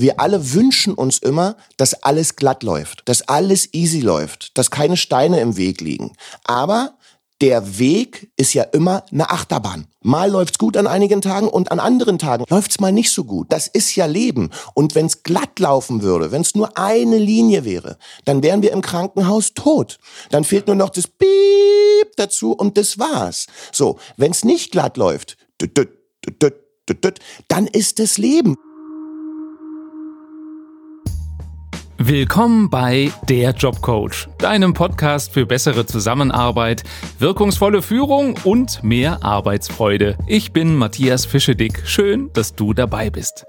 wir alle wünschen uns immer, dass alles glatt läuft, dass alles easy läuft, dass keine Steine im Weg liegen. Aber der Weg ist ja immer eine Achterbahn. Mal läuft's gut an einigen Tagen und an anderen Tagen läuft's mal nicht so gut. Das ist ja Leben. Und wenn's glatt laufen würde, wenn's nur eine Linie wäre, dann wären wir im Krankenhaus tot. Dann fehlt nur noch das Piep dazu und das war's. So, wenn's nicht glatt läuft, dann ist es Leben. Willkommen bei Der Jobcoach, deinem Podcast für bessere Zusammenarbeit, wirkungsvolle Führung und mehr Arbeitsfreude. Ich bin Matthias Fischedick. Schön, dass du dabei bist.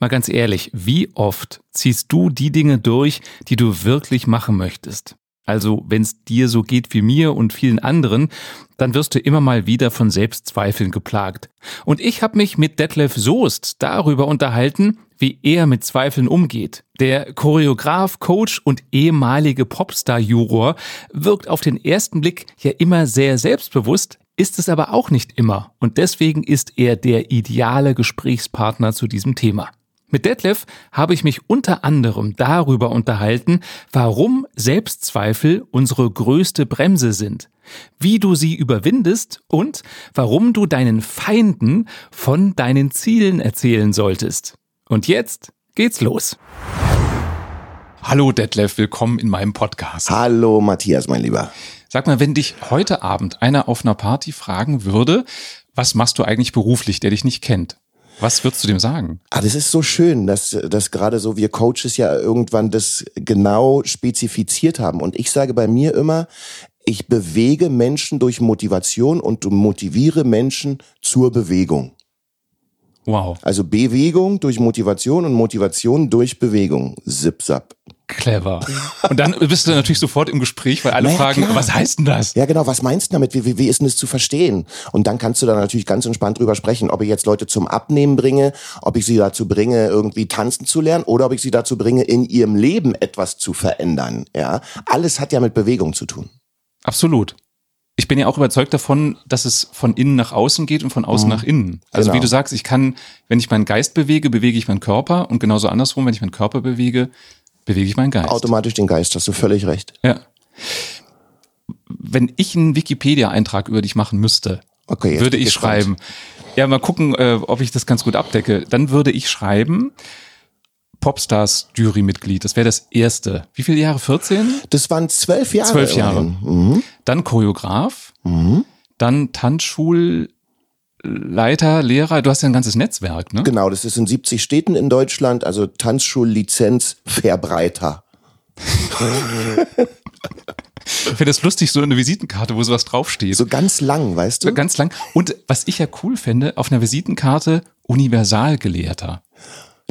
Mal ganz ehrlich, wie oft ziehst du die Dinge durch, die du wirklich machen möchtest? Also, wenn es dir so geht wie mir und vielen anderen, dann wirst du immer mal wieder von Selbstzweifeln geplagt. Und ich habe mich mit Detlef Soest darüber unterhalten, wie er mit Zweifeln umgeht. Der Choreograf, Coach und ehemalige Popstar-Juror wirkt auf den ersten Blick ja immer sehr selbstbewusst, ist es aber auch nicht immer. Und deswegen ist er der ideale Gesprächspartner zu diesem Thema. Mit Detlef habe ich mich unter anderem darüber unterhalten, warum Selbstzweifel unsere größte Bremse sind, wie du sie überwindest und warum du deinen Feinden von deinen Zielen erzählen solltest. Und jetzt geht's los. Hallo Detlef, willkommen in meinem Podcast. Hallo Matthias, mein Lieber. Sag mal, wenn dich heute Abend einer auf einer Party fragen würde, was machst du eigentlich beruflich, der dich nicht kennt? Was würdest du dem sagen? Ah, das ist so schön, dass, dass gerade so wir Coaches ja irgendwann das genau spezifiziert haben. Und ich sage bei mir immer, ich bewege Menschen durch Motivation und motiviere Menschen zur Bewegung. Wow. Also Bewegung durch Motivation und Motivation durch Bewegung. Zip, zap. Clever. Und dann bist du natürlich sofort im Gespräch, weil alle naja, fragen, klar. was heißt denn das? Ja, genau, was meinst du damit? Wie, wie, wie ist denn das zu verstehen? Und dann kannst du da natürlich ganz entspannt drüber sprechen, ob ich jetzt Leute zum Abnehmen bringe, ob ich sie dazu bringe, irgendwie tanzen zu lernen oder ob ich sie dazu bringe, in ihrem Leben etwas zu verändern. Ja, alles hat ja mit Bewegung zu tun. Absolut ich bin ja auch überzeugt davon, dass es von innen nach außen geht und von außen mhm. nach innen. Also genau. wie du sagst, ich kann, wenn ich meinen Geist bewege, bewege ich meinen Körper und genauso andersrum, wenn ich meinen Körper bewege, bewege ich meinen Geist. Automatisch den Geist, hast du völlig recht. Ja. Wenn ich einen Wikipedia-Eintrag über dich machen müsste, okay, würde ich schreiben, ja, mal gucken, äh, ob ich das ganz gut abdecke, dann würde ich schreiben, Popstars Jurymitglied. Das wäre das erste. Wie viele Jahre? 14? Das waren zwölf Jahre. Zwölf Jahre. Mhm. Dann Choreograf. Mhm. Dann Tanzschulleiter, Lehrer. Du hast ja ein ganzes Netzwerk, ne? Genau, das ist in 70 Städten in Deutschland. Also Tanzschullizenz Verbreiter. Ich finde das lustig, so eine Visitenkarte, wo sowas draufsteht. So ganz lang, weißt du? Ganz lang. Und was ich ja cool fände, auf einer Visitenkarte Universalgelehrter.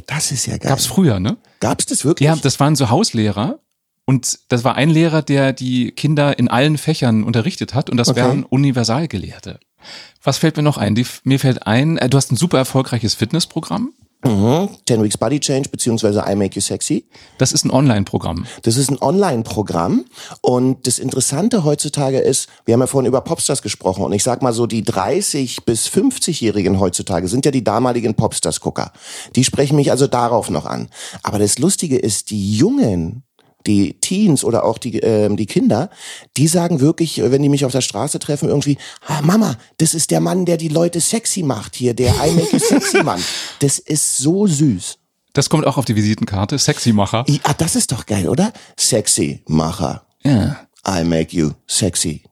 Das ist ja geil. Gab's früher, ne? Gab's das wirklich? Ja, das waren so Hauslehrer. Und das war ein Lehrer, der die Kinder in allen Fächern unterrichtet hat. Und das okay. wären Universalgelehrte. Was fällt mir noch ein? Die, mir fällt ein, äh, du hast ein super erfolgreiches Fitnessprogramm. Mhm. 10 Weeks Body Change beziehungsweise I Make You Sexy. Das ist ein Online-Programm. Das ist ein Online-Programm und das Interessante heutzutage ist, wir haben ja vorhin über Popstars gesprochen und ich sag mal so, die 30 bis 50-Jährigen heutzutage sind ja die damaligen Popstars-Gucker. Die sprechen mich also darauf noch an. Aber das Lustige ist, die Jungen, die Teens oder auch die, äh, die Kinder, die sagen wirklich, wenn die mich auf der Straße treffen, irgendwie, ah, Mama, das ist der Mann, der die Leute sexy macht hier, der I make you sexy Mann. Das ist so süß. Das kommt auch auf die Visitenkarte, Sexy-Macher. Ja, ah, das ist doch geil, oder? Sexy-Macher. Ja. I make you sexy.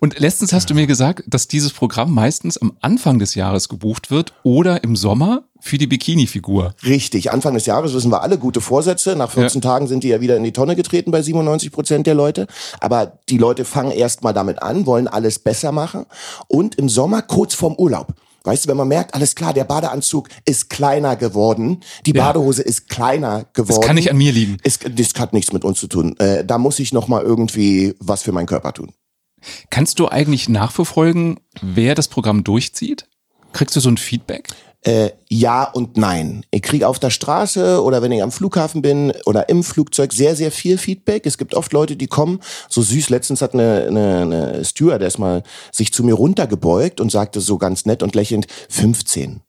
Und letztens hast du mir gesagt, dass dieses Programm meistens am Anfang des Jahres gebucht wird oder im Sommer für die Bikini-Figur. Richtig. Anfang des Jahres wissen wir alle gute Vorsätze. Nach 14 ja. Tagen sind die ja wieder in die Tonne getreten bei 97 Prozent der Leute. Aber die Leute fangen erst mal damit an, wollen alles besser machen. Und im Sommer kurz vorm Urlaub. Weißt du, wenn man merkt, alles klar, der Badeanzug ist kleiner geworden, die ja. Badehose ist kleiner geworden. Das kann nicht an mir liegen. Es, das hat nichts mit uns zu tun. Äh, da muss ich noch mal irgendwie was für meinen Körper tun. Kannst du eigentlich nachverfolgen, wer das Programm durchzieht? Kriegst du so ein Feedback? Äh, ja und nein. Ich kriege auf der Straße oder wenn ich am Flughafen bin oder im Flugzeug sehr, sehr viel Feedback. Es gibt oft Leute, die kommen, so süß, letztens hat eine, eine, eine Stewardess mal sich zu mir runtergebeugt und sagte so ganz nett und lächelnd, 15.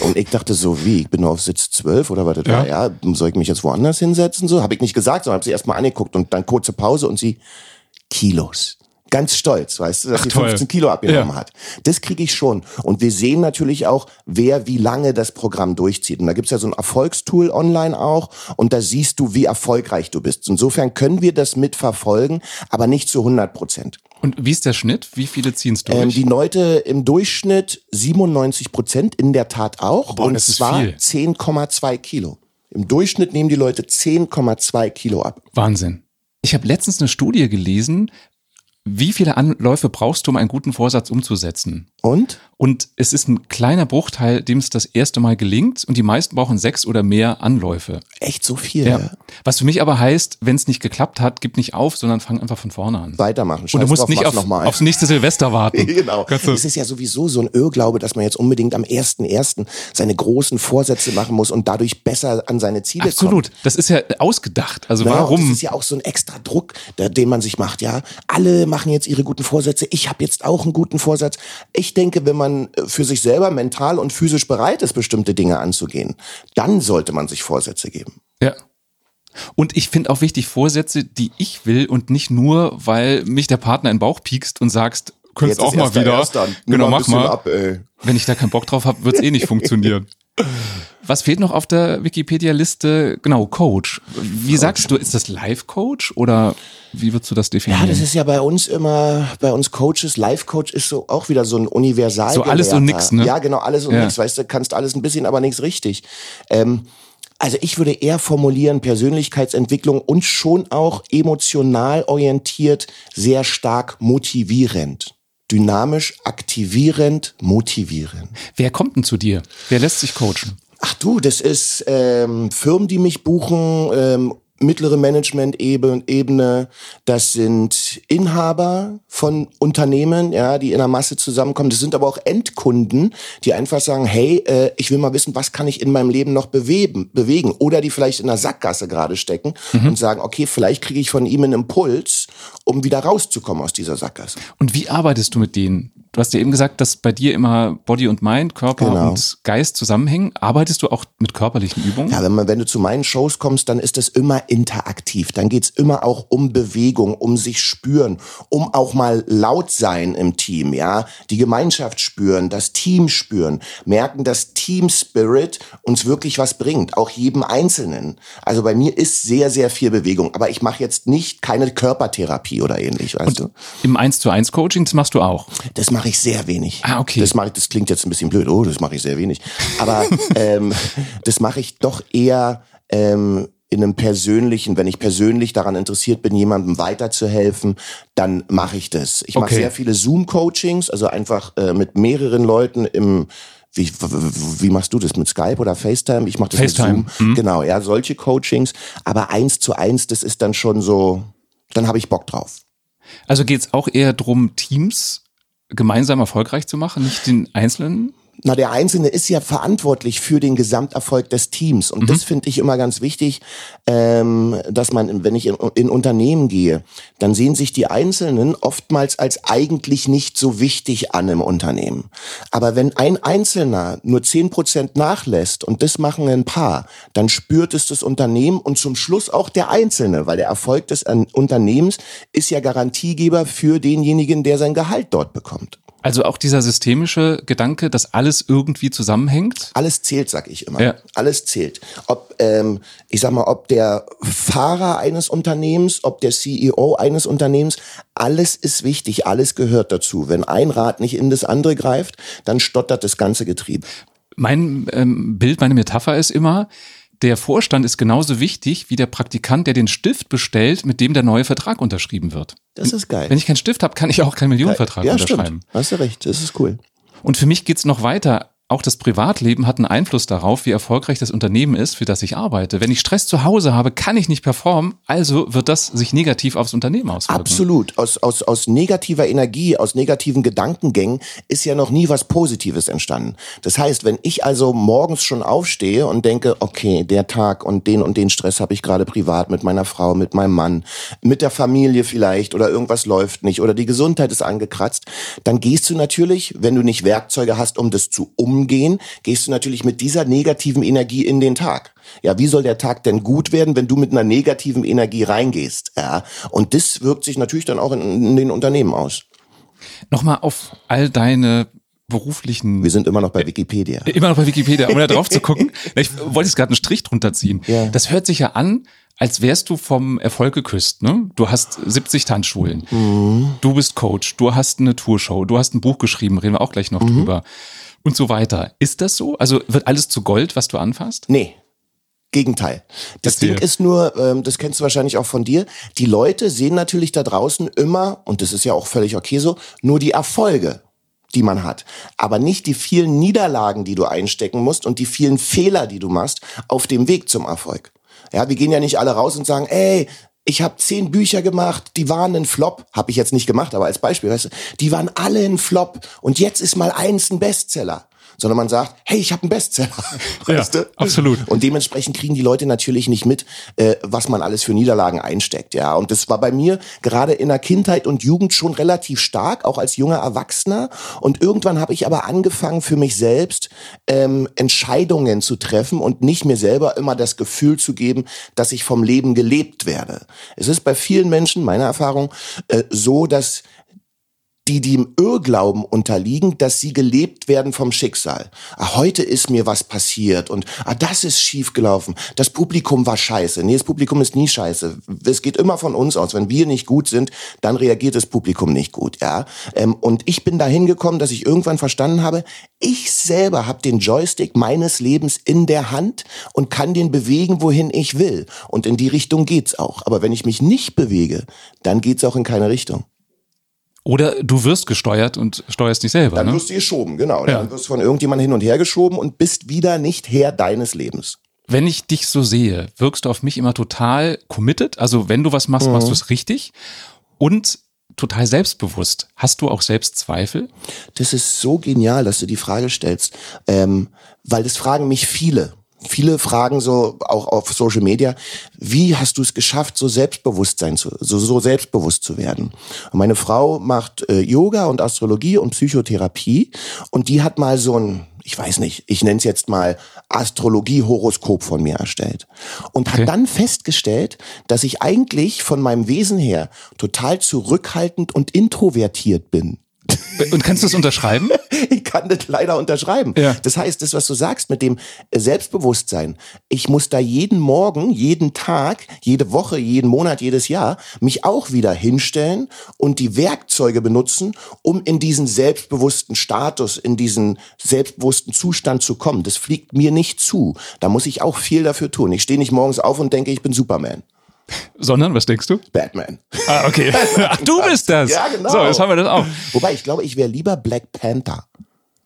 Und ich dachte so, wie, ich bin nur auf Sitz 12 oder was das ja. war, ja, soll ich mich jetzt woanders hinsetzen? So, habe ich nicht gesagt, sondern habe sie erstmal angeguckt und dann kurze Pause und sie, Kilos ganz stolz, weißt du, dass Ach, sie 15 toll. Kilo abgenommen ja. hat. Das kriege ich schon. Und wir sehen natürlich auch, wer wie lange das Programm durchzieht. Und da gibt's ja so ein Erfolgstool online auch und da siehst du, wie erfolgreich du bist. Insofern können wir das mitverfolgen, aber nicht zu 100 Prozent. Und wie ist der Schnitt? Wie viele ziehen es durch? Ähm, die Leute im Durchschnitt 97 Prozent, in der Tat auch. Boah, und zwar 10,2 Kilo. Im Durchschnitt nehmen die Leute 10,2 Kilo ab. Wahnsinn. Ich habe letztens eine Studie gelesen, wie viele Anläufe brauchst du, um einen guten Vorsatz umzusetzen? Und? Und es ist ein kleiner Bruchteil, dem es das erste Mal gelingt und die meisten brauchen sechs oder mehr Anläufe. Echt so viel? Ja. Was für mich aber heißt, wenn es nicht geklappt hat, gib nicht auf, sondern fang einfach von vorne an. Weitermachen. Scheiß und du musst drauf, nicht auf, aufs nächste Silvester warten. genau. Es ist ja sowieso so ein Irrglaube, dass man jetzt unbedingt am 1.1. seine großen Vorsätze machen muss und dadurch besser an seine Ziele Absolut. kommt. Absolut. Das ist ja ausgedacht. Also naja, warum? Das ist ja auch so ein extra Druck, den man sich macht. Ja, alle machen jetzt ihre guten Vorsätze. Ich habe jetzt auch einen guten Vorsatz. Ich denke, wenn man äh, für sich selber mental und physisch bereit ist, bestimmte Dinge anzugehen, dann sollte man sich Vorsätze geben. Ja. Und ich finde auch wichtig Vorsätze, die ich will und nicht nur, weil mich der Partner in den Bauch piekst und sagst, könntest auch mal wieder. Genau, mach mal. Ab, Wenn ich da keinen Bock drauf habe, wird es eh nicht funktionieren. Was fehlt noch auf der Wikipedia-Liste? Genau, Coach. Wie sagst du, ist das Live-Coach oder wie würdest du das definieren? Ja, das ist ja bei uns immer, bei uns Coaches, Live-Coach ist so auch wieder so ein Universal. So alles und nix, ne? Ja, genau, alles und ja. nix. Weißt du, kannst alles ein bisschen, aber nichts richtig. Ähm, also ich würde eher formulieren, Persönlichkeitsentwicklung und schon auch emotional orientiert, sehr stark motivierend dynamisch, aktivierend, motivierend. Wer kommt denn zu dir? Wer lässt sich coachen? Ach du, das ist ähm, Firmen, die mich buchen, ähm, mittlere Management-Ebene, das sind Inhaber von Unternehmen, ja, die in der Masse zusammenkommen. Das sind aber auch Endkunden, die einfach sagen, hey, äh, ich will mal wissen, was kann ich in meinem Leben noch bewegen, bewegen. Oder die vielleicht in der Sackgasse gerade stecken mhm. und sagen, okay, vielleicht kriege ich von ihm einen Impuls, um wieder rauszukommen aus dieser Sackgasse. Und wie arbeitest du mit denen? Du hast ja eben gesagt, dass bei dir immer Body und Mind, Körper genau. und Geist zusammenhängen. Arbeitest du auch mit körperlichen Übungen? Ja, wenn, man, wenn du zu meinen Shows kommst, dann ist das immer interaktiv. Dann geht's immer auch um Bewegung, um sich spüren, um auch mal laut sein im Team, ja. Die Gemeinschaft spüren, das Team spüren, merken, dass Team Spirit uns wirklich was bringt, auch jedem Einzelnen. Also bei mir ist sehr, sehr viel Bewegung, aber ich mache jetzt nicht keine Körpertherapie oder ähnlich, weißt und du? Im 1 zu 1 Coaching, das machst du auch? Das mache ich sehr wenig. Ah, okay. Das mache ich, das klingt jetzt ein bisschen blöd, oh, das mache ich sehr wenig. Aber ähm, das mache ich doch eher ähm, in einem persönlichen, wenn ich persönlich daran interessiert bin, jemandem weiterzuhelfen, dann mache ich das. Ich mache okay. sehr viele Zoom-Coachings, also einfach äh, mit mehreren Leuten im wie, wie machst du das mit Skype oder FaceTime? Ich mache das FaceTime. mit Zoom. Mhm. Genau, ja, solche Coachings. Aber eins zu eins, das ist dann schon so, dann habe ich Bock drauf. Also geht's auch eher drum, Teams gemeinsam erfolgreich zu machen, nicht den Einzelnen? Na, der Einzelne ist ja verantwortlich für den Gesamterfolg des Teams. Und mhm. das finde ich immer ganz wichtig, ähm, dass man, wenn ich in, in, Unternehmen gehe, dann sehen sich die Einzelnen oftmals als eigentlich nicht so wichtig an im Unternehmen. Aber wenn ein Einzelner nur zehn Prozent nachlässt und das machen ein paar, dann spürt es das Unternehmen und zum Schluss auch der Einzelne, weil der Erfolg des Unternehmens ist ja Garantiegeber für denjenigen, der sein Gehalt dort bekommt. Also auch dieser systemische Gedanke, dass alles irgendwie zusammenhängt? Alles zählt, sag ich immer. Ja. Alles zählt. Ob, ähm, ich sag mal, ob der Fahrer eines Unternehmens, ob der CEO eines Unternehmens, alles ist wichtig, alles gehört dazu. Wenn ein Rad nicht in das andere greift, dann stottert das ganze Getriebe. Mein ähm, Bild, meine Metapher ist immer, der Vorstand ist genauso wichtig wie der Praktikant, der den Stift bestellt, mit dem der neue Vertrag unterschrieben wird. Das ist geil. Wenn ich keinen Stift habe, kann ich auch keinen Millionenvertrag ja, unterschreiben. Stimmt. Hast du recht, das ist cool. Und für mich geht's noch weiter auch das Privatleben hat einen Einfluss darauf, wie erfolgreich das Unternehmen ist, für das ich arbeite. Wenn ich Stress zu Hause habe, kann ich nicht performen, also wird das sich negativ aufs Unternehmen auswirken. Absolut. Aus, aus, aus negativer Energie, aus negativen Gedankengängen ist ja noch nie was Positives entstanden. Das heißt, wenn ich also morgens schon aufstehe und denke, okay, der Tag und den und den Stress habe ich gerade privat mit meiner Frau, mit meinem Mann, mit der Familie vielleicht oder irgendwas läuft nicht oder die Gesundheit ist angekratzt, dann gehst du natürlich, wenn du nicht Werkzeuge hast, um das zu umsetzen, umgehen, gehst du natürlich mit dieser negativen Energie in den Tag. Ja, wie soll der Tag denn gut werden, wenn du mit einer negativen Energie reingehst? Ja, und das wirkt sich natürlich dann auch in, in den Unternehmen aus. Nochmal auf all deine beruflichen. Wir sind immer noch bei Wikipedia. Immer noch bei Wikipedia, um da drauf zu gucken. Ich wollte jetzt gerade einen Strich drunter ziehen. Ja. Das hört sich ja an, als wärst du vom Erfolg geküsst. Ne? Du hast 70 Tanzschulen, mhm. du bist Coach, du hast eine Tourshow, du hast ein Buch geschrieben, reden wir auch gleich noch mhm. drüber und so weiter. Ist das so? Also wird alles zu Gold, was du anfasst? Nee. Gegenteil. Das Erzähl. Ding ist nur, ähm, das kennst du wahrscheinlich auch von dir, die Leute sehen natürlich da draußen immer, und das ist ja auch völlig okay so, nur die Erfolge die man hat, aber nicht die vielen Niederlagen, die du einstecken musst und die vielen Fehler, die du machst auf dem Weg zum Erfolg. Ja, wir gehen ja nicht alle raus und sagen, ey, ich habe zehn Bücher gemacht, die waren ein Flop. Habe ich jetzt nicht gemacht, aber als Beispiel, weißt du, die waren alle ein Flop und jetzt ist mal eins ein Bestseller sondern man sagt, hey, ich habe einen Bestseller. Weißt ja, du? absolut. Und dementsprechend kriegen die Leute natürlich nicht mit, äh, was man alles für Niederlagen einsteckt. Ja, und das war bei mir gerade in der Kindheit und Jugend schon relativ stark, auch als junger Erwachsener. Und irgendwann habe ich aber angefangen, für mich selbst ähm, Entscheidungen zu treffen und nicht mir selber immer das Gefühl zu geben, dass ich vom Leben gelebt werde. Es ist bei vielen Menschen, meiner Erfahrung, äh, so, dass die dem Irrglauben unterliegen, dass sie gelebt werden vom Schicksal. Ah, heute ist mir was passiert und ah, das ist schiefgelaufen. Das Publikum war scheiße. Nee, das Publikum ist nie scheiße. Es geht immer von uns aus. Wenn wir nicht gut sind, dann reagiert das Publikum nicht gut. Ja. Ähm, und ich bin dahin gekommen, dass ich irgendwann verstanden habe, ich selber habe den Joystick meines Lebens in der Hand und kann den bewegen, wohin ich will. Und in die Richtung geht's auch. Aber wenn ich mich nicht bewege, dann geht's auch in keine Richtung. Oder du wirst gesteuert und steuerst dich selber. Dann ne? wirst du geschoben, genau. Ja. Dann wirst du von irgendjemandem hin und her geschoben und bist wieder nicht Herr deines Lebens. Wenn ich dich so sehe, wirkst du auf mich immer total committed. Also wenn du was machst, mhm. machst du es richtig. Und total selbstbewusst. Hast du auch Selbstzweifel? Das ist so genial, dass du die Frage stellst, ähm, weil das fragen mich viele. Viele fragen so auch auf Social Media, wie hast du es geschafft, so Selbstbewusstsein zu, so, so selbstbewusst zu werden? Und meine Frau macht äh, Yoga und Astrologie und Psychotherapie und die hat mal so ein ich weiß nicht, ich nenne es jetzt mal Astrologie-Horoskop von mir erstellt. Und okay. hat dann festgestellt, dass ich eigentlich von meinem Wesen her total zurückhaltend und introvertiert bin. Und kannst du es unterschreiben? ich kann das leider unterschreiben. Ja. Das heißt, das, was du sagst mit dem Selbstbewusstsein, ich muss da jeden Morgen, jeden Tag, jede Woche, jeden Monat, jedes Jahr mich auch wieder hinstellen und die Werkzeuge benutzen, um in diesen selbstbewussten Status, in diesen selbstbewussten Zustand zu kommen. Das fliegt mir nicht zu. Da muss ich auch viel dafür tun. Ich stehe nicht morgens auf und denke, ich bin Superman. Sondern, was denkst du? Batman. Ah, okay. Ach, du bist das. Ja, genau. So, jetzt haben wir das auch. Wobei, ich glaube, ich wäre lieber Black Panther.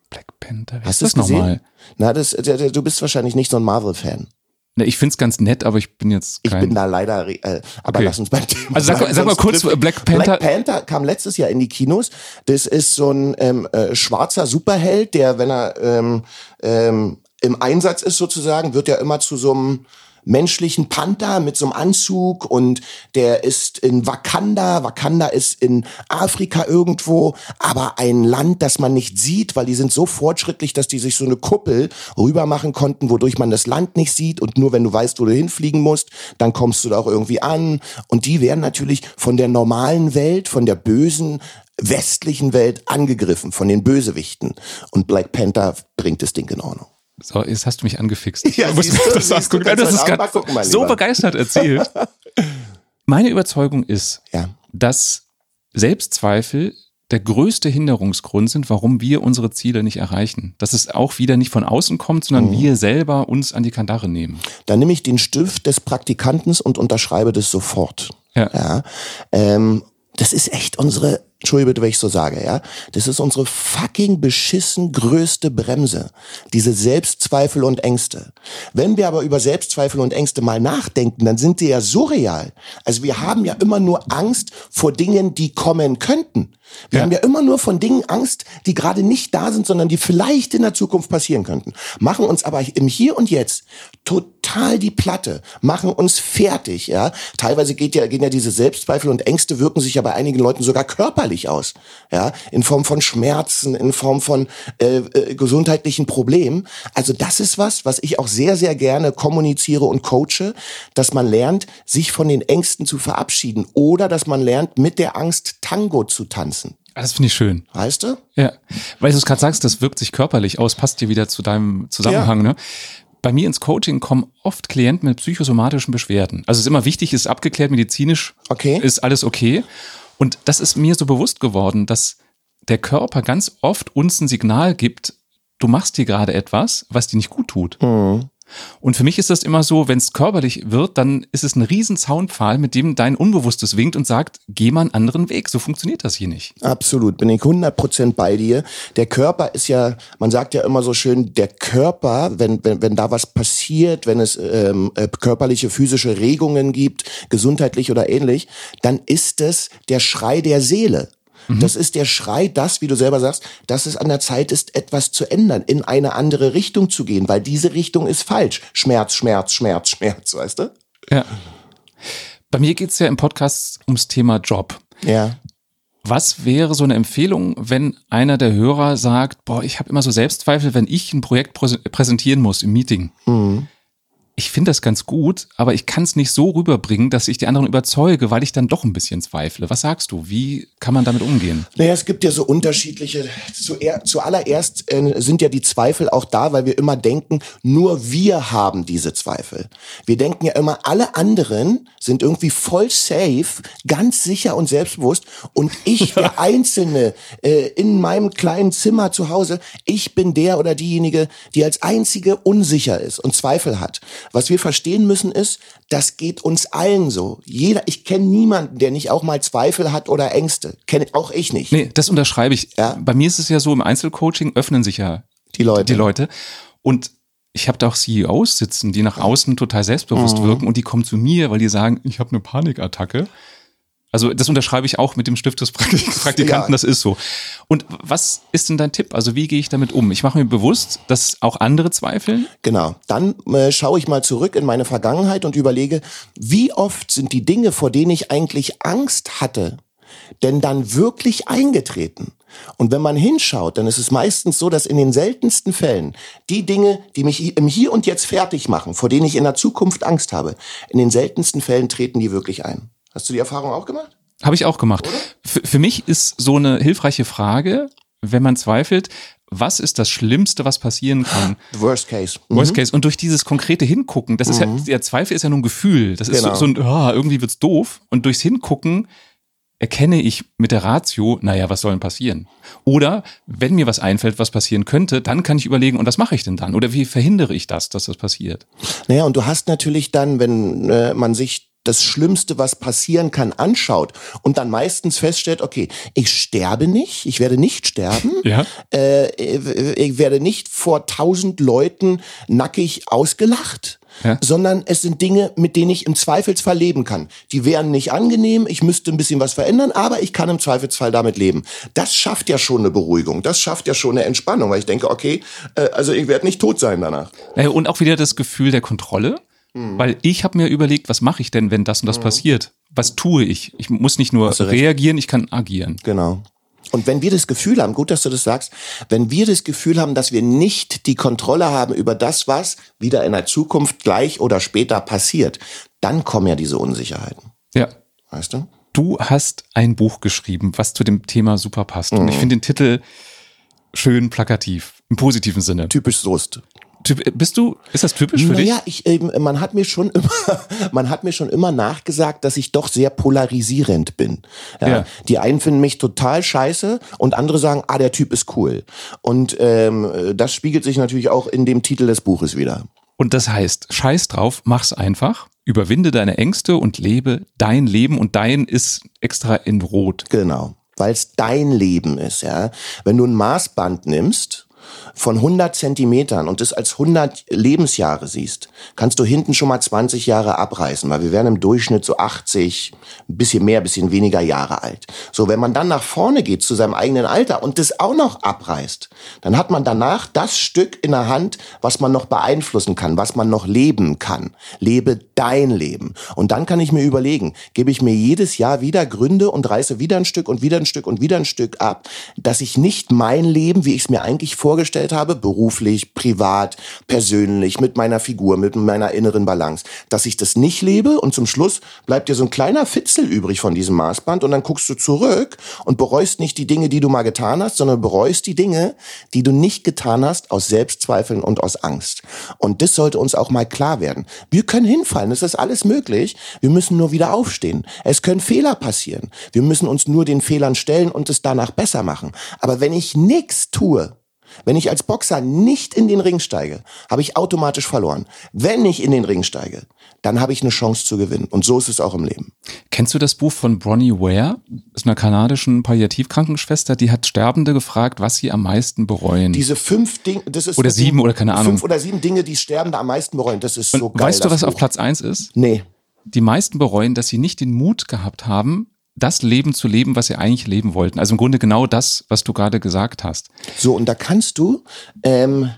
Black Panther? Hast du das nochmal? Na, das, du bist wahrscheinlich nicht so ein Marvel-Fan. Ne, ich find's ganz nett, aber ich bin jetzt kein... Ich bin da leider, äh, aber okay. lass uns beim Thema Also sag, sag mal kurz, Black Panther... Black Panther kam letztes Jahr in die Kinos. Das ist so ein ähm, äh, schwarzer Superheld, der, wenn er ähm, ähm, im Einsatz ist sozusagen, wird er immer zu so einem menschlichen Panther mit so einem Anzug und der ist in Wakanda. Wakanda ist in Afrika irgendwo, aber ein Land, das man nicht sieht, weil die sind so fortschrittlich, dass die sich so eine Kuppel rüber machen konnten, wodurch man das Land nicht sieht und nur wenn du weißt, wo du hinfliegen musst, dann kommst du da auch irgendwie an und die werden natürlich von der normalen Welt, von der bösen westlichen Welt angegriffen, von den Bösewichten und Black Panther bringt das Ding in Ordnung. So, jetzt hast du mich angefixt. Ja, muss du, das, gucken. das ist gerade so begeistert erzählt. Meine Überzeugung ist, ja. dass Selbstzweifel der größte Hinderungsgrund sind, warum wir unsere Ziele nicht erreichen. Dass es auch wieder nicht von außen kommt, sondern mhm. wir selber uns an die Kandare nehmen. Dann nehme ich den Stift des Praktikanten und unterschreibe das sofort. Ja. ja. Ähm, das ist echt unsere Entschuldige bitte, wenn ich so sage, ja. Das ist unsere fucking beschissen größte Bremse. Diese Selbstzweifel und Ängste. Wenn wir aber über Selbstzweifel und Ängste mal nachdenken, dann sind die ja surreal. Also wir haben ja immer nur Angst vor Dingen, die kommen könnten. Wir ja. haben ja immer nur von Dingen Angst, die gerade nicht da sind, sondern die vielleicht in der Zukunft passieren könnten. Machen uns aber im Hier und Jetzt total die Platte, machen uns fertig, ja. Teilweise geht ja, gehen ja diese Selbstzweifel und Ängste wirken sich ja bei einigen Leuten sogar körperlich aus, ja. In Form von Schmerzen, in Form von äh, äh, gesundheitlichen Problemen. Also das ist was, was ich auch sehr, sehr gerne kommuniziere und coache, dass man lernt, sich von den Ängsten zu verabschieden oder dass man lernt, mit der Angst Tango zu tanzen. Ah, das finde ich schön. Weißt du? Ja. Weil du es gerade sagst, das wirkt sich körperlich aus, passt dir wieder zu deinem Zusammenhang, ja. ne? Bei mir ins Coaching kommen oft Klienten mit psychosomatischen Beschwerden. Also es ist immer wichtig, ist abgeklärt medizinisch, okay. ist alles okay. Und das ist mir so bewusst geworden, dass der Körper ganz oft uns ein Signal gibt, du machst hier gerade etwas, was dir nicht gut tut. Mhm. Und für mich ist das immer so, wenn es körperlich wird, dann ist es ein riesen Zaunpfahl, mit dem dein Unbewusstes winkt und sagt, geh mal einen anderen Weg. So funktioniert das hier nicht. Absolut, bin ich 100% bei dir. Der Körper ist ja, man sagt ja immer so schön, der Körper, wenn, wenn, wenn da was passiert, wenn es ähm, äh, körperliche, physische Regungen gibt, gesundheitlich oder ähnlich, dann ist es der Schrei der Seele. Mhm. Das ist der Schrei, das, wie du selber sagst, dass es an der Zeit ist, etwas zu ändern, in eine andere Richtung zu gehen, weil diese Richtung ist falsch. Schmerz, Schmerz, Schmerz, Schmerz, weißt du? Ja. Bei mir geht's ja im Podcast ums Thema Job. Ja. Was wäre so eine Empfehlung, wenn einer der Hörer sagt, boah, ich habe immer so Selbstzweifel, wenn ich ein Projekt präsentieren muss im Meeting? Mhm ich finde das ganz gut, aber ich kann es nicht so rüberbringen, dass ich die anderen überzeuge, weil ich dann doch ein bisschen zweifle. Was sagst du? Wie kann man damit umgehen? Naja, es gibt ja so unterschiedliche. Zuallererst äh, sind ja die Zweifel auch da, weil wir immer denken, nur wir haben diese Zweifel. Wir denken ja immer, alle anderen sind irgendwie voll safe, ganz sicher und selbstbewusst und ich, der Einzelne äh, in meinem kleinen Zimmer zu Hause, ich bin der oder diejenige, die als einzige unsicher ist und Zweifel hat. Was wir verstehen müssen ist, das geht uns allen so. Jeder, ich kenne niemanden, der nicht auch mal Zweifel hat oder Ängste. Kenne auch ich nicht. Nee, das unterschreibe ich. Ja? Bei mir ist es ja so, im Einzelcoaching öffnen sich ja die Leute. Die Leute. Und ich habe da auch CEOs sitzen, die nach außen total selbstbewusst mhm. wirken und die kommen zu mir, weil die sagen, ich habe eine Panikattacke. Also das unterschreibe ich auch mit dem Stift des Praktikanten, ja. das ist so. Und was ist denn dein Tipp? Also wie gehe ich damit um? Ich mache mir bewusst, dass auch andere zweifeln. Genau. Dann äh, schaue ich mal zurück in meine Vergangenheit und überlege, wie oft sind die Dinge, vor denen ich eigentlich Angst hatte, denn dann wirklich eingetreten? Und wenn man hinschaut, dann ist es meistens so, dass in den seltensten Fällen die Dinge, die mich im Hier und Jetzt fertig machen, vor denen ich in der Zukunft Angst habe, in den seltensten Fällen treten die wirklich ein. Hast du die Erfahrung auch gemacht? Habe ich auch gemacht. Für mich ist so eine hilfreiche Frage, wenn man zweifelt, was ist das Schlimmste, was passieren kann? Worst case. Mhm. Worst case. Und durch dieses konkrete Hingucken, das ist mhm. ja, der Zweifel ist ja nur ein Gefühl. Das ist genau. so, so, ein, oh, irgendwie wird's doof. Und durchs Hingucken erkenne ich mit der Ratio, naja, was soll denn passieren? Oder wenn mir was einfällt, was passieren könnte, dann kann ich überlegen, und was mache ich denn dann? Oder wie verhindere ich das, dass das passiert? Naja, und du hast natürlich dann, wenn äh, man sich das Schlimmste, was passieren kann, anschaut und dann meistens feststellt, okay, ich sterbe nicht, ich werde nicht sterben, ja. äh, ich werde nicht vor tausend Leuten nackig ausgelacht. Ja. sondern es sind Dinge, mit denen ich im Zweifelsfall leben kann. Die wären nicht angenehm, ich müsste ein bisschen was verändern, aber ich kann im Zweifelsfall damit leben. Das schafft ja schon eine Beruhigung, das schafft ja schon eine Entspannung, weil ich denke, okay, äh, also ich werde nicht tot sein danach. Und auch wieder das Gefühl der Kontrolle. Mhm. Weil ich habe mir überlegt, was mache ich denn, wenn das und das mhm. passiert? Was tue ich? Ich muss nicht nur reagieren, ich kann agieren. Genau. Und wenn wir das Gefühl haben, gut, dass du das sagst, wenn wir das Gefühl haben, dass wir nicht die Kontrolle haben über das, was wieder in der Zukunft gleich oder später passiert, dann kommen ja diese Unsicherheiten. Ja. Weißt du? Du hast ein Buch geschrieben, was zu dem Thema super passt. Mhm. Und ich mhm. finde den Titel schön plakativ, im positiven Sinne. Typisch Soest. Bist du, ist das typisch für naja, dich? Naja, ich, man hat mir schon immer, man hat mir schon immer nachgesagt, dass ich doch sehr polarisierend bin. Ja, ja. Die einen finden mich total scheiße und andere sagen, ah, der Typ ist cool. Und ähm, das spiegelt sich natürlich auch in dem Titel des Buches wieder. Und das heißt, scheiß drauf, mach's einfach, überwinde deine Ängste und lebe dein Leben und dein ist extra in Rot. Genau, weil es dein Leben ist, ja. Wenn du ein Maßband nimmst von 100 Zentimetern und das als 100 Lebensjahre siehst, kannst du hinten schon mal 20 Jahre abreißen, weil wir werden im Durchschnitt so 80, ein bisschen mehr, ein bisschen weniger Jahre alt. So, wenn man dann nach vorne geht zu seinem eigenen Alter und das auch noch abreißt, dann hat man danach das Stück in der Hand, was man noch beeinflussen kann, was man noch leben kann. Lebe dein Leben. Und dann kann ich mir überlegen, gebe ich mir jedes Jahr wieder Gründe und reiße wieder ein Stück und wieder ein Stück und wieder ein Stück ab, dass ich nicht mein Leben, wie ich es mir eigentlich vorgestellt habe, beruflich, privat, persönlich, mit meiner Figur, mit meiner inneren Balance, dass ich das nicht lebe und zum Schluss bleibt dir so ein kleiner Fitzel übrig von diesem Maßband und dann guckst du zurück und bereust nicht die Dinge, die du mal getan hast, sondern bereust die Dinge, die du nicht getan hast aus Selbstzweifeln und aus Angst. Und das sollte uns auch mal klar werden. Wir können hinfallen, es ist alles möglich. Wir müssen nur wieder aufstehen. Es können Fehler passieren. Wir müssen uns nur den Fehlern stellen und es danach besser machen. Aber wenn ich nichts tue, wenn ich als Boxer nicht in den Ring steige, habe ich automatisch verloren. Wenn ich in den Ring steige, dann habe ich eine Chance zu gewinnen. Und so ist es auch im Leben. Kennst du das Buch von Bronnie Ware? Das ist einer kanadischen Palliativkrankenschwester, die hat Sterbende gefragt, was sie am meisten bereuen. Diese fünf Dinge, das ist oder sieben oder keine Ahnung. Fünf oder sieben Dinge, die Sterbende am meisten bereuen. Das ist Und so geil. weißt du, was das auf Buch. Platz eins ist? Nee. Die meisten bereuen, dass sie nicht den Mut gehabt haben, das Leben zu leben, was sie eigentlich leben wollten. Also im Grunde genau das, was du gerade gesagt hast. So, und da kannst du, ähm,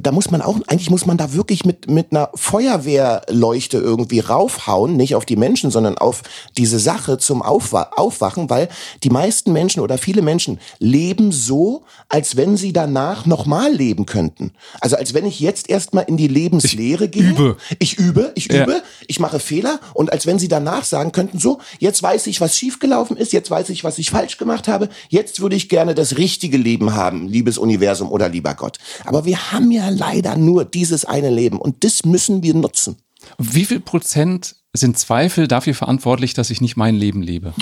da muss man auch, eigentlich muss man da wirklich mit, mit einer Feuerwehrleuchte irgendwie raufhauen, nicht auf die Menschen, sondern auf diese Sache zum Aufwa Aufwachen, weil die meisten Menschen oder viele Menschen leben so, als wenn sie danach nochmal leben könnten. Also als wenn ich jetzt erstmal in die Lebenslehre gehe. übe. Ich übe, ich Ja. übe, ich mache Fehler und als wenn sie danach sagen könnten, so, jetzt weiß ich, was schiefgelaufen ist, jetzt weiß ich, was ich falsch gemacht habe, jetzt würde ich gerne das richtige Leben haben, liebes Universum oder lieber Gott. Aber wir haben ja leider nur dieses eine Leben und das müssen wir nutzen. Wie viel Prozent sind Zweifel dafür verantwortlich, dass ich nicht mein Leben lebe?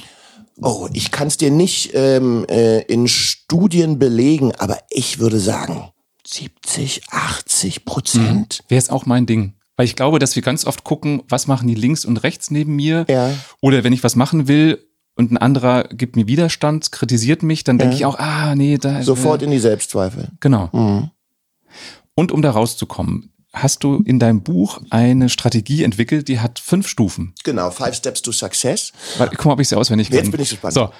Oh, ich kann es dir nicht ähm, äh, in Studien belegen, aber ich würde sagen 70, 80 Prozent. Wäre es auch mein Ding. Weil ich glaube, dass wir ganz oft gucken, was machen die links und rechts neben mir? Ja. Oder wenn ich was machen will und ein anderer gibt mir Widerstand, kritisiert mich, dann denke ich auch, ah, nee, da. Sofort Äh, in die Selbstzweifel. genau. Mhm. Und um da rauszukommen, hast du in deinem Buch eine Strategie entwickelt, die hat fünf Stufen. Genau, Five Steps to Success. Guck mal, ob ich sie auswendig kann. Jetzt bin ich gespannt. So,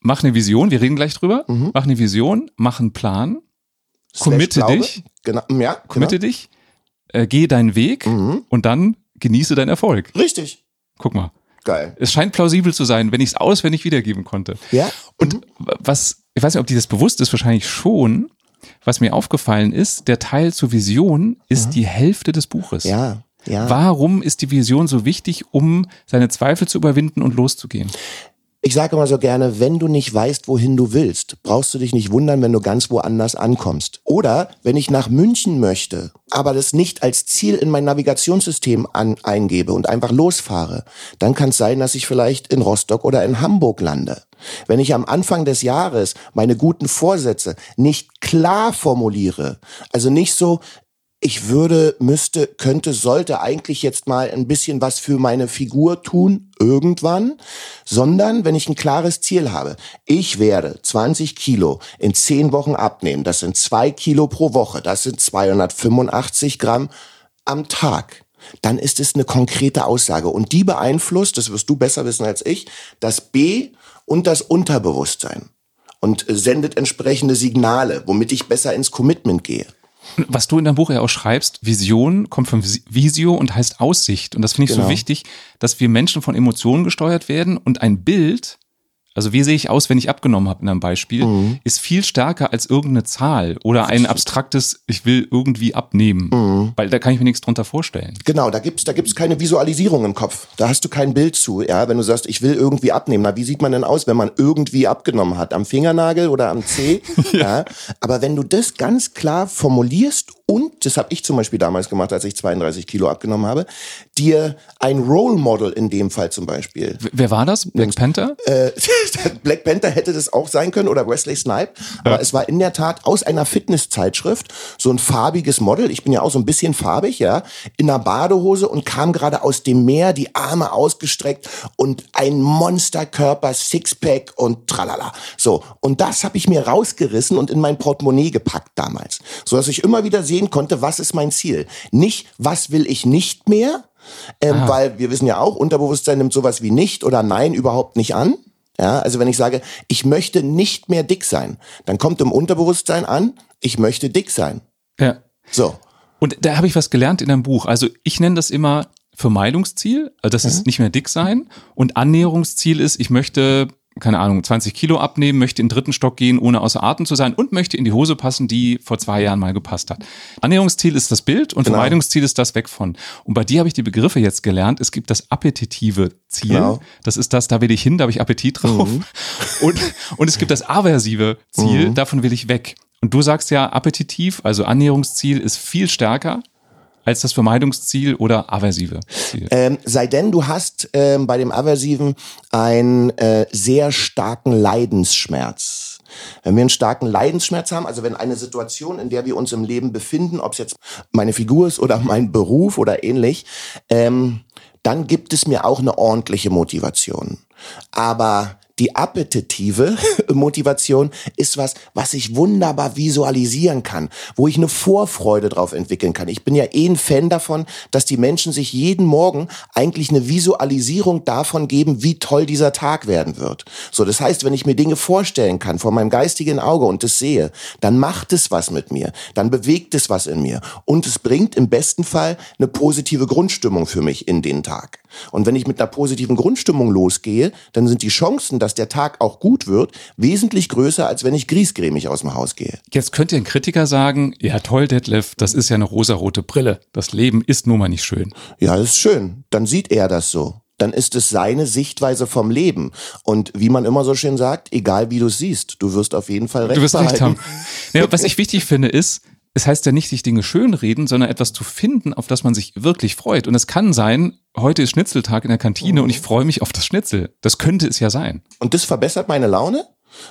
mach eine Vision, wir reden gleich drüber. Mhm. Mach eine Vision, mach einen Plan, committe dich, Genau, ja, committe dich, äh, geh deinen Weg Mhm. und dann genieße deinen Erfolg. genau. Richtig. Guck mal. Geil. Es scheint plausibel zu sein, wenn ich es auswendig wiedergeben konnte. Ja. Und w- was, ich weiß nicht, ob dir das bewusst ist, wahrscheinlich schon, was mir aufgefallen ist, der Teil zur Vision ist die Hälfte des Buches. Ja. Ja. Warum ist die Vision so wichtig, um seine Zweifel zu überwinden und loszugehen? Ich sage immer so gerne, wenn du nicht weißt, wohin du willst, brauchst du dich nicht wundern, wenn du ganz woanders ankommst. Oder wenn ich nach München möchte, aber das nicht als Ziel in mein Navigationssystem an, eingebe und einfach losfahre, dann kann es sein, dass ich vielleicht in Rostock oder in Hamburg lande. Wenn ich am Anfang des Jahres meine guten Vorsätze nicht klar formuliere, also nicht so, ich würde, müsste, könnte, sollte eigentlich jetzt mal ein bisschen was für meine Figur tun, irgendwann, sondern wenn ich ein klares Ziel habe. Ich werde 20 Kilo in 10 Wochen abnehmen. Das sind 2 Kilo pro Woche. Das sind 285 Gramm am Tag. Dann ist es eine konkrete Aussage und die beeinflusst, das wirst du besser wissen als ich, das B und das Unterbewusstsein und sendet entsprechende Signale, womit ich besser ins Commitment gehe. Was du in deinem Buch ja auch schreibst, Vision kommt von Vis- Visio und heißt Aussicht. Und das finde ich Genau. so wichtig, dass wir Menschen von Emotionen gesteuert werden und ein Bild, also wie sehe ich aus, wenn ich abgenommen habe in einem Beispiel, Mhm. ist viel stärker als irgendeine Zahl oder ein abstraktes, ich will irgendwie abnehmen. Mhm. Weil da kann ich mir nichts drunter vorstellen. Genau, da gibt's da gibt's keine Visualisierung im Kopf. Da hast du kein Bild zu, ja, wenn du sagst, ich will irgendwie abnehmen. Na, wie sieht man denn aus, wenn man irgendwie abgenommen hat? Am Fingernagel oder am Zeh? ja. Aber wenn du das ganz klar formulierst und, das habe ich zum Beispiel damals gemacht, als ich 32 Kilo abgenommen habe, dir ein Role Model in dem Fall zum Beispiel W- Wer war das? Black Panther? äh, Black Panther hätte das auch sein können oder Wesley Snipe. Aber ja. es war in der Tat aus einer Fitnesszeitschrift so ein farbiges Model. Ich bin ja auch so ein bisschen farbig, ja, in einer Badehose und kam gerade aus dem Meer, die Arme ausgestreckt und ein Monsterkörper, Sixpack und tralala. So. Und das habe ich mir rausgerissen und in mein Portemonnaie gepackt damals. So dass ich immer wieder sehen konnte, was ist mein Ziel. Nicht, was will ich nicht mehr, ähm, weil wir wissen ja auch, Unterbewusstsein nimmt sowas wie nicht oder nein überhaupt nicht an. Ja, also wenn ich sage, ich möchte nicht mehr dick sein, dann kommt im Unterbewusstsein an, ich möchte dick sein. Ja. So. Und da habe ich was gelernt in einem Buch. Also ich nenne das immer Vermeidungsziel, also das mhm. ist nicht mehr dick sein und Annäherungsziel ist, ich möchte keine Ahnung, 20 Kilo abnehmen, möchte in den dritten Stock gehen, ohne außer Atem zu sein und möchte in die Hose passen, die vor zwei Jahren mal gepasst hat. Annäherungsziel ist das Bild und genau. Vermeidungsziel ist das weg von. Und bei dir habe ich die Begriffe jetzt gelernt. Es gibt das appetitive Ziel. Genau. Das ist das, da will ich hin, da habe ich Appetit drauf. Mhm. Und, und es gibt das aversive Ziel, mhm. davon will ich weg. Und du sagst ja, appetitiv, also Annäherungsziel ist viel stärker als das Vermeidungsziel oder aversive Ziel? Ähm, sei denn, du hast ähm, bei dem aversiven einen äh, sehr starken Leidensschmerz. Wenn wir einen starken Leidensschmerz haben, also wenn eine Situation, in der wir uns im Leben befinden, ob es jetzt meine Figur ist oder mein Beruf oder ähnlich, ähm, dann gibt es mir auch eine ordentliche Motivation. Aber die appetitive Motivation ist was, was ich wunderbar visualisieren kann, wo ich eine Vorfreude drauf entwickeln kann. Ich bin ja eh ein Fan davon, dass die Menschen sich jeden Morgen eigentlich eine Visualisierung davon geben, wie toll dieser Tag werden wird. So, das heißt, wenn ich mir Dinge vorstellen kann vor meinem geistigen Auge und das sehe, dann macht es was mit mir, dann bewegt es was in mir und es bringt im besten Fall eine positive Grundstimmung für mich in den Tag. Und wenn ich mit einer positiven Grundstimmung losgehe, dann sind die Chancen, dass der Tag auch gut wird, wesentlich größer, als wenn ich griesgrämig aus dem Haus gehe. Jetzt könnte ein Kritiker sagen, ja toll, Detlef, das ist ja eine rosarote Brille. Das Leben ist nun mal nicht schön. Ja, ist schön. Dann sieht er das so dann ist es seine Sichtweise vom Leben. Und wie man immer so schön sagt, egal wie du es siehst, du wirst auf jeden Fall recht Du wirst recht haben. Ja, was ich wichtig finde, ist, es heißt ja nicht, sich Dinge schönreden, sondern etwas zu finden, auf das man sich wirklich freut. Und es kann sein, heute ist Schnitzeltag in der Kantine mhm. und ich freue mich auf das Schnitzel. Das könnte es ja sein. Und das verbessert meine Laune?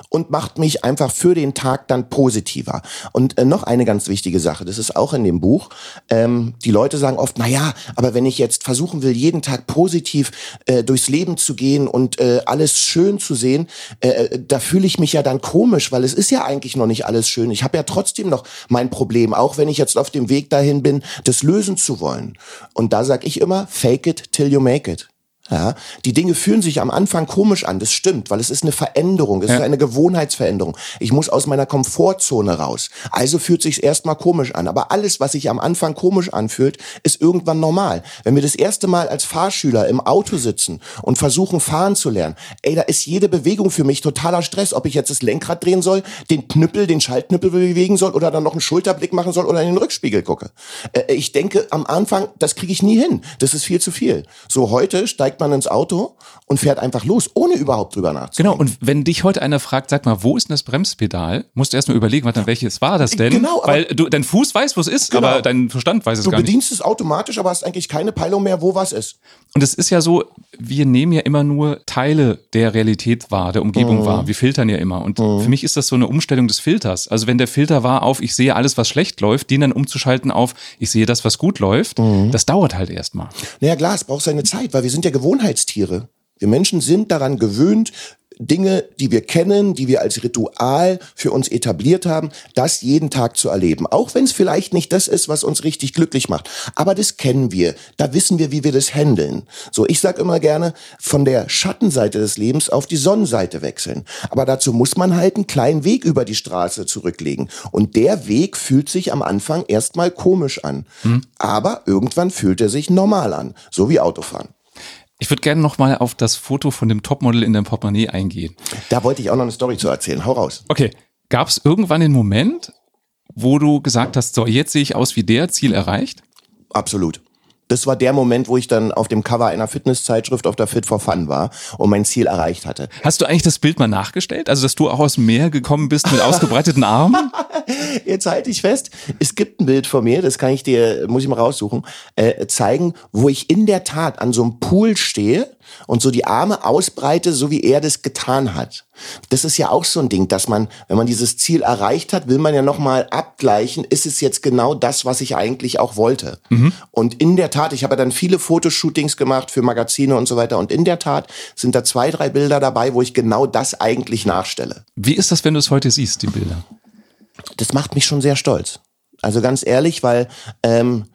Und macht mich einfach für den Tag dann positiver. Und äh, noch eine ganz wichtige Sache, das ist auch in dem Buch. Ähm, die Leute sagen oft, na ja, aber wenn ich jetzt versuchen will, jeden Tag positiv äh, durchs Leben zu gehen und äh, alles schön zu sehen, äh, da fühle ich mich ja dann komisch, weil es ist ja eigentlich noch nicht alles schön. Ich habe ja trotzdem noch mein Problem, auch wenn ich jetzt auf dem Weg dahin bin, das lösen zu wollen. Und da sag ich immer, fake it till you make it. Ja, die Dinge fühlen sich am Anfang komisch an, das stimmt, weil es ist eine Veränderung, es ja. ist eine Gewohnheitsveränderung. Ich muss aus meiner Komfortzone raus. Also fühlt sich erstmal komisch an, aber alles, was sich am Anfang komisch anfühlt, ist irgendwann normal. Wenn wir das erste Mal als Fahrschüler im Auto sitzen und versuchen fahren zu lernen, ey, da ist jede Bewegung für mich totaler Stress, ob ich jetzt das Lenkrad drehen soll, den Knüppel, den Schaltknüppel bewegen soll oder dann noch einen Schulterblick machen soll oder in den Rückspiegel gucke. Äh, ich denke am Anfang, das kriege ich nie hin. Das ist viel zu viel. So heute steigt steigt man ins Auto und fährt einfach los, ohne überhaupt drüber nachzudenken. Genau, und wenn dich heute einer fragt, sag mal, wo ist denn das Bremspedal, musst du erstmal überlegen, warte, welches war das denn? Genau, Weil du, dein Fuß weiß, wo es ist, genau. aber dein Verstand weiß es du gar nicht. Du bedienst es automatisch, aber hast eigentlich keine Peilung mehr, wo was ist. Und es ist ja so, wir nehmen ja immer nur Teile der Realität wahr, der Umgebung mhm. wahr. Wir filtern ja immer. Und mhm. für mich ist das so eine Umstellung des Filters. Also wenn der Filter war auf, ich sehe alles, was schlecht läuft, den dann umzuschalten auf, ich sehe das, was gut läuft, mhm. das dauert halt erstmal. Naja, klar, es braucht seine Zeit, weil wir sind ja Gewohnheitstiere. Wir Menschen sind daran gewöhnt, Dinge, die wir kennen, die wir als Ritual für uns etabliert haben, das jeden Tag zu erleben. Auch wenn es vielleicht nicht das ist, was uns richtig glücklich macht. Aber das kennen wir. Da wissen wir, wie wir das handeln. So, ich sag immer gerne, von der Schattenseite des Lebens auf die Sonnenseite wechseln. Aber dazu muss man halt einen kleinen Weg über die Straße zurücklegen. Und der Weg fühlt sich am Anfang erstmal komisch an. Hm. Aber irgendwann fühlt er sich normal an. So wie Autofahren. Ich würde gerne noch mal auf das Foto von dem Topmodel in deinem Portemonnaie eingehen. Da wollte ich auch noch eine Story zu erzählen. Hau raus. Okay. Gab es irgendwann den Moment, wo du gesagt hast, so jetzt sehe ich aus wie der, Ziel erreicht? Absolut das war der Moment, wo ich dann auf dem Cover einer Fitnesszeitschrift auf der Fit for Fun war und mein Ziel erreicht hatte. Hast du eigentlich das Bild mal nachgestellt? Also, dass du auch aus dem Meer gekommen bist mit ausgebreiteten Armen? Jetzt halte ich fest, es gibt ein Bild von mir, das kann ich dir, muss ich mal raussuchen, äh, zeigen, wo ich in der Tat an so einem Pool stehe und so die Arme ausbreite, so wie er das getan hat. Das ist ja auch so ein Ding, dass man, wenn man dieses Ziel erreicht hat, will man ja nochmal abgleichen, ist es jetzt genau das, was ich eigentlich auch wollte. Mhm. Und in der Tat, ich habe ja dann viele Fotoshootings gemacht für Magazine und so weiter und in der Tat sind da zwei, drei Bilder dabei, wo ich genau das eigentlich nachstelle. Wie ist das, wenn du es heute siehst, die Bilder? Das macht mich schon sehr stolz. Also ganz ehrlich, weil ähm,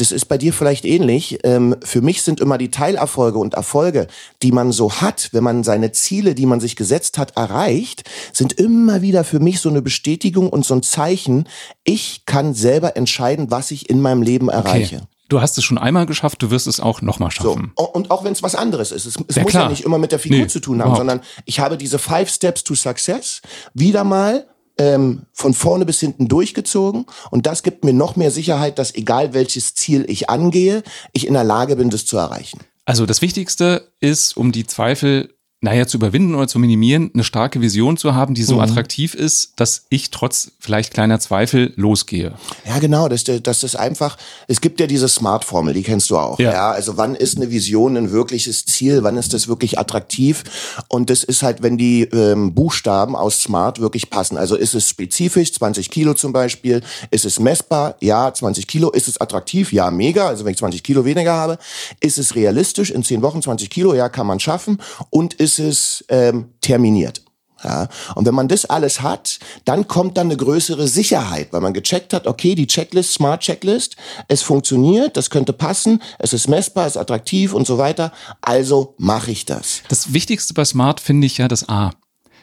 das ist bei dir vielleicht ähnlich. Ähm, für mich sind immer die Teilerfolge und Erfolge, die man so hat, wenn man seine Ziele, die man sich gesetzt hat, erreicht, sind immer wieder für mich so eine Bestätigung und so ein Zeichen, ich kann selber entscheiden, was ich in meinem Leben erreiche. Okay. Du hast es schon einmal geschafft, du wirst es auch nochmal schaffen. So. Und auch wenn es was anderes ist. Es, es ja, muss klar. ja nicht immer mit der Figur nee, zu tun haben, überhaupt. sondern ich habe diese Five Steps to Success wieder mal ähm, von vorne bis hinten durchgezogen. Und das gibt mir noch mehr Sicherheit, dass egal welches Ziel ich angehe, ich in der Lage bin, das zu erreichen. Also das Wichtigste ist, um die Zweifel naja, zu überwinden oder zu minimieren, eine starke Vision zu haben, die so mhm. attraktiv ist, dass ich trotz vielleicht kleiner Zweifel losgehe. Ja, genau, das, das ist einfach, es gibt ja diese Smart-Formel, die kennst du auch. Ja. ja. Also wann ist eine Vision ein wirkliches Ziel, wann ist das wirklich attraktiv? Und das ist halt, wenn die ähm, Buchstaben aus Smart wirklich passen. Also ist es spezifisch, 20 Kilo zum Beispiel, ist es messbar, ja, 20 Kilo, ist es attraktiv, ja, mega, also wenn ich 20 Kilo weniger habe, ist es realistisch, in 10 Wochen 20 Kilo, ja, kann man schaffen und ist ist es ähm, terminiert. Ja, und wenn man das alles hat, dann kommt dann eine größere Sicherheit, weil man gecheckt hat, okay, die Checklist, Smart Checklist, es funktioniert, das könnte passen, es ist messbar, es ist attraktiv und so weiter. Also mache ich das. Das Wichtigste bei Smart finde ich ja das A.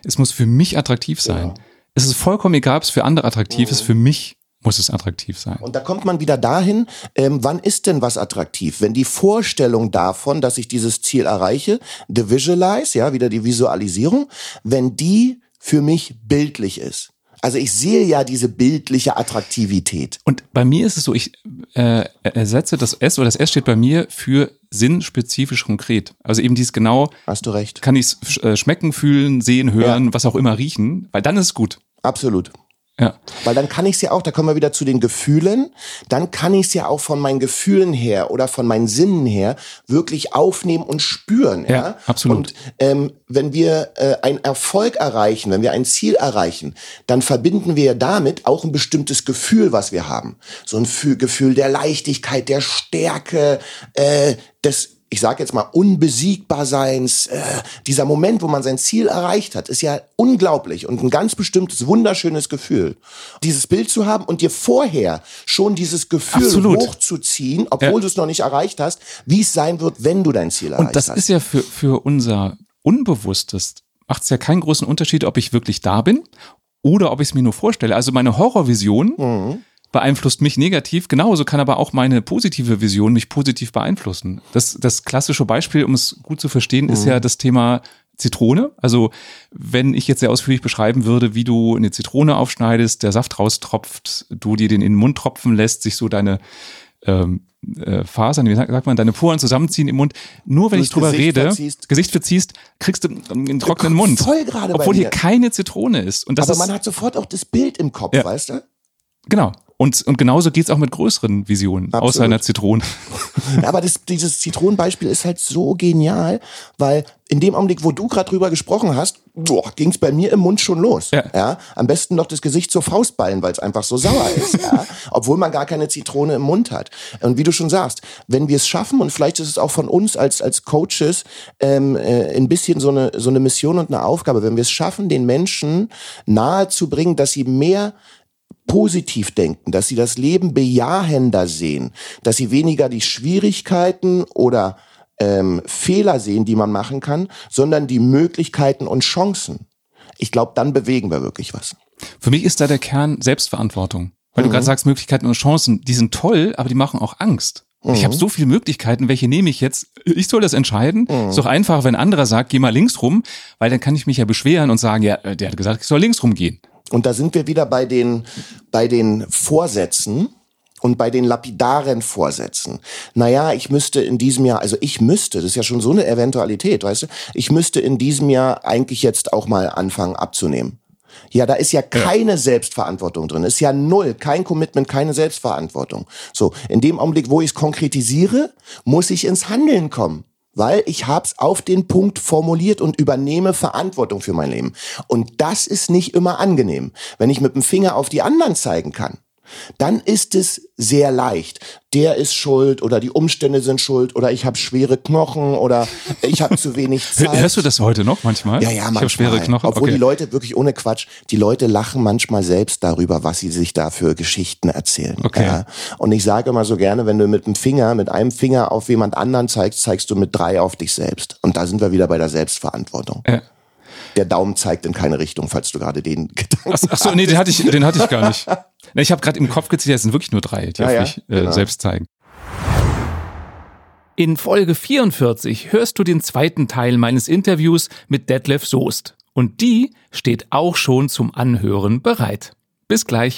Es muss für mich attraktiv sein. Ja. Es ist vollkommen egal, ob es für andere attraktiv mhm. ist, für mich muss es attraktiv sein. Und da kommt man wieder dahin, ähm, wann ist denn was attraktiv? Wenn die Vorstellung davon, dass ich dieses Ziel erreiche, the visualize, ja, wieder die Visualisierung, wenn die für mich bildlich ist. Also ich sehe ja diese bildliche Attraktivität. Und bei mir ist es so, ich äh, ersetze das S oder das S steht bei mir für sinnspezifisch konkret. Also eben dieses genau. Hast du recht. Kann ich es äh, schmecken, fühlen, sehen, hören, ja. was auch immer riechen, weil dann ist es gut. Absolut. Ja. Weil dann kann ich es ja auch, da kommen wir wieder zu den Gefühlen, dann kann ich es ja auch von meinen Gefühlen her oder von meinen Sinnen her wirklich aufnehmen und spüren. Ja, ja? absolut. Und ähm, wenn wir äh, einen Erfolg erreichen, wenn wir ein Ziel erreichen, dann verbinden wir damit auch ein bestimmtes Gefühl, was wir haben. So ein Gefühl der Leichtigkeit, der Stärke, äh, des ich sage jetzt mal, Unbesiegbarseins, äh, dieser Moment, wo man sein Ziel erreicht hat, ist ja unglaublich und ein ganz bestimmtes, wunderschönes Gefühl. Dieses Bild zu haben und dir vorher schon dieses Gefühl Absolut. hochzuziehen, obwohl ja. du es noch nicht erreicht hast, wie es sein wird, wenn du dein Ziel erreicht hast. Und das ist ja für, für unser Unbewusstes, macht es ja keinen großen Unterschied, ob ich wirklich da bin oder ob ich es mir nur vorstelle. Also meine Horrorvision mhm beeinflusst mich negativ. Genauso kann aber auch meine positive Vision mich positiv beeinflussen. Das, das klassische Beispiel, um es gut zu verstehen, mhm. ist ja das Thema Zitrone. Also wenn ich jetzt sehr ausführlich beschreiben würde, wie du eine Zitrone aufschneidest, der Saft raustropft, du dir den in den Mund tropfen lässt, sich so deine ähm, äh, Fasern, wie sagt man, deine Poren zusammenziehen im Mund. Nur wenn ich drüber Gesicht rede, verziehst. Gesicht verziehst, kriegst du einen trockenen Mund. Voll gerade Obwohl hier keine Zitrone ist. Und das Aber man hat sofort auch das Bild im Kopf, ja. weißt du? Genau. Und, und genauso geht's auch mit größeren Visionen, Absolut. außer einer Zitrone. Ja, aber das, dieses Zitronenbeispiel ist halt so genial, weil in dem Augenblick, wo du gerade drüber gesprochen hast, boah, ging's bei mir im Mund schon los. Ja. ja. Am besten noch das Gesicht zur Faustballen, weil es einfach so sauer ist. ja. Obwohl man gar keine Zitrone im Mund hat. Und wie du schon sagst, wenn wir es schaffen, und vielleicht ist es auch von uns als, als Coaches ähm, äh, ein bisschen so eine, so eine Mission und eine Aufgabe, wenn wir es schaffen, den Menschen nahe zu bringen, dass sie mehr positiv denken, dass sie das Leben bejahender sehen, dass sie weniger die Schwierigkeiten oder ähm, Fehler sehen, die man machen kann, sondern die Möglichkeiten und Chancen. Ich glaube, dann bewegen wir wirklich was. Für mich ist da der Kern Selbstverantwortung. Weil mhm. du gerade sagst, Möglichkeiten und Chancen, die sind toll, aber die machen auch Angst. Mhm. Ich habe so viele Möglichkeiten, welche nehme ich jetzt? Ich soll das entscheiden. Mhm. Ist doch einfach, wenn ein anderer sagt, geh mal links rum, weil dann kann ich mich ja beschweren und sagen, ja, äh, der hat gesagt, ich soll links rumgehen. Und da sind wir wieder bei den, bei den Vorsätzen und bei den lapidaren Vorsätzen. Naja, ich müsste in diesem Jahr, also ich müsste, das ist ja schon so eine Eventualität, weißt du, ich müsste in diesem Jahr eigentlich jetzt auch mal anfangen abzunehmen. Ja, da ist ja keine ja. Selbstverantwortung drin. Ist ja null, kein Commitment, keine Selbstverantwortung. So, in dem Augenblick, wo ich es konkretisiere, muss ich ins Handeln kommen. Weil ich hab's auf den Punkt formuliert und übernehme Verantwortung für mein Leben. Und das ist nicht immer angenehm. Wenn ich mit dem Finger auf die anderen zeigen kann, dann ist es sehr leicht. Der ist schuld oder die Umstände sind schuld oder ich habe schwere Knochen oder ich habe zu wenig Zeit. Hörst du das heute noch manchmal? Ja, ja, manchmal. Ich habe schwere Knochen. Obwohl okay. die Leute wirklich ohne Quatsch, die Leute lachen manchmal selbst darüber, was sie sich da für Geschichten erzählen. Okay. Ja. Und ich sage immer so gerne, wenn du mit dem Finger, mit einem Finger auf jemand anderen zeigst, zeigst du mit drei auf dich selbst. Und da sind wir wieder bei der Selbstverantwortung. Ja der Daumen zeigt in keine Richtung, falls du gerade den Gedanken hast. Ach so, nee, den hatte ich, den hatte ich gar nicht. Ich habe gerade im Kopf gezählt, es sind wirklich nur drei, die ja, auf ja, mich äh, genau. selbst zeigen. In Folge 44 hörst du den zweiten Teil meines Interviews mit Detlef Soest. Und die steht auch schon zum Anhören bereit. Bis gleich.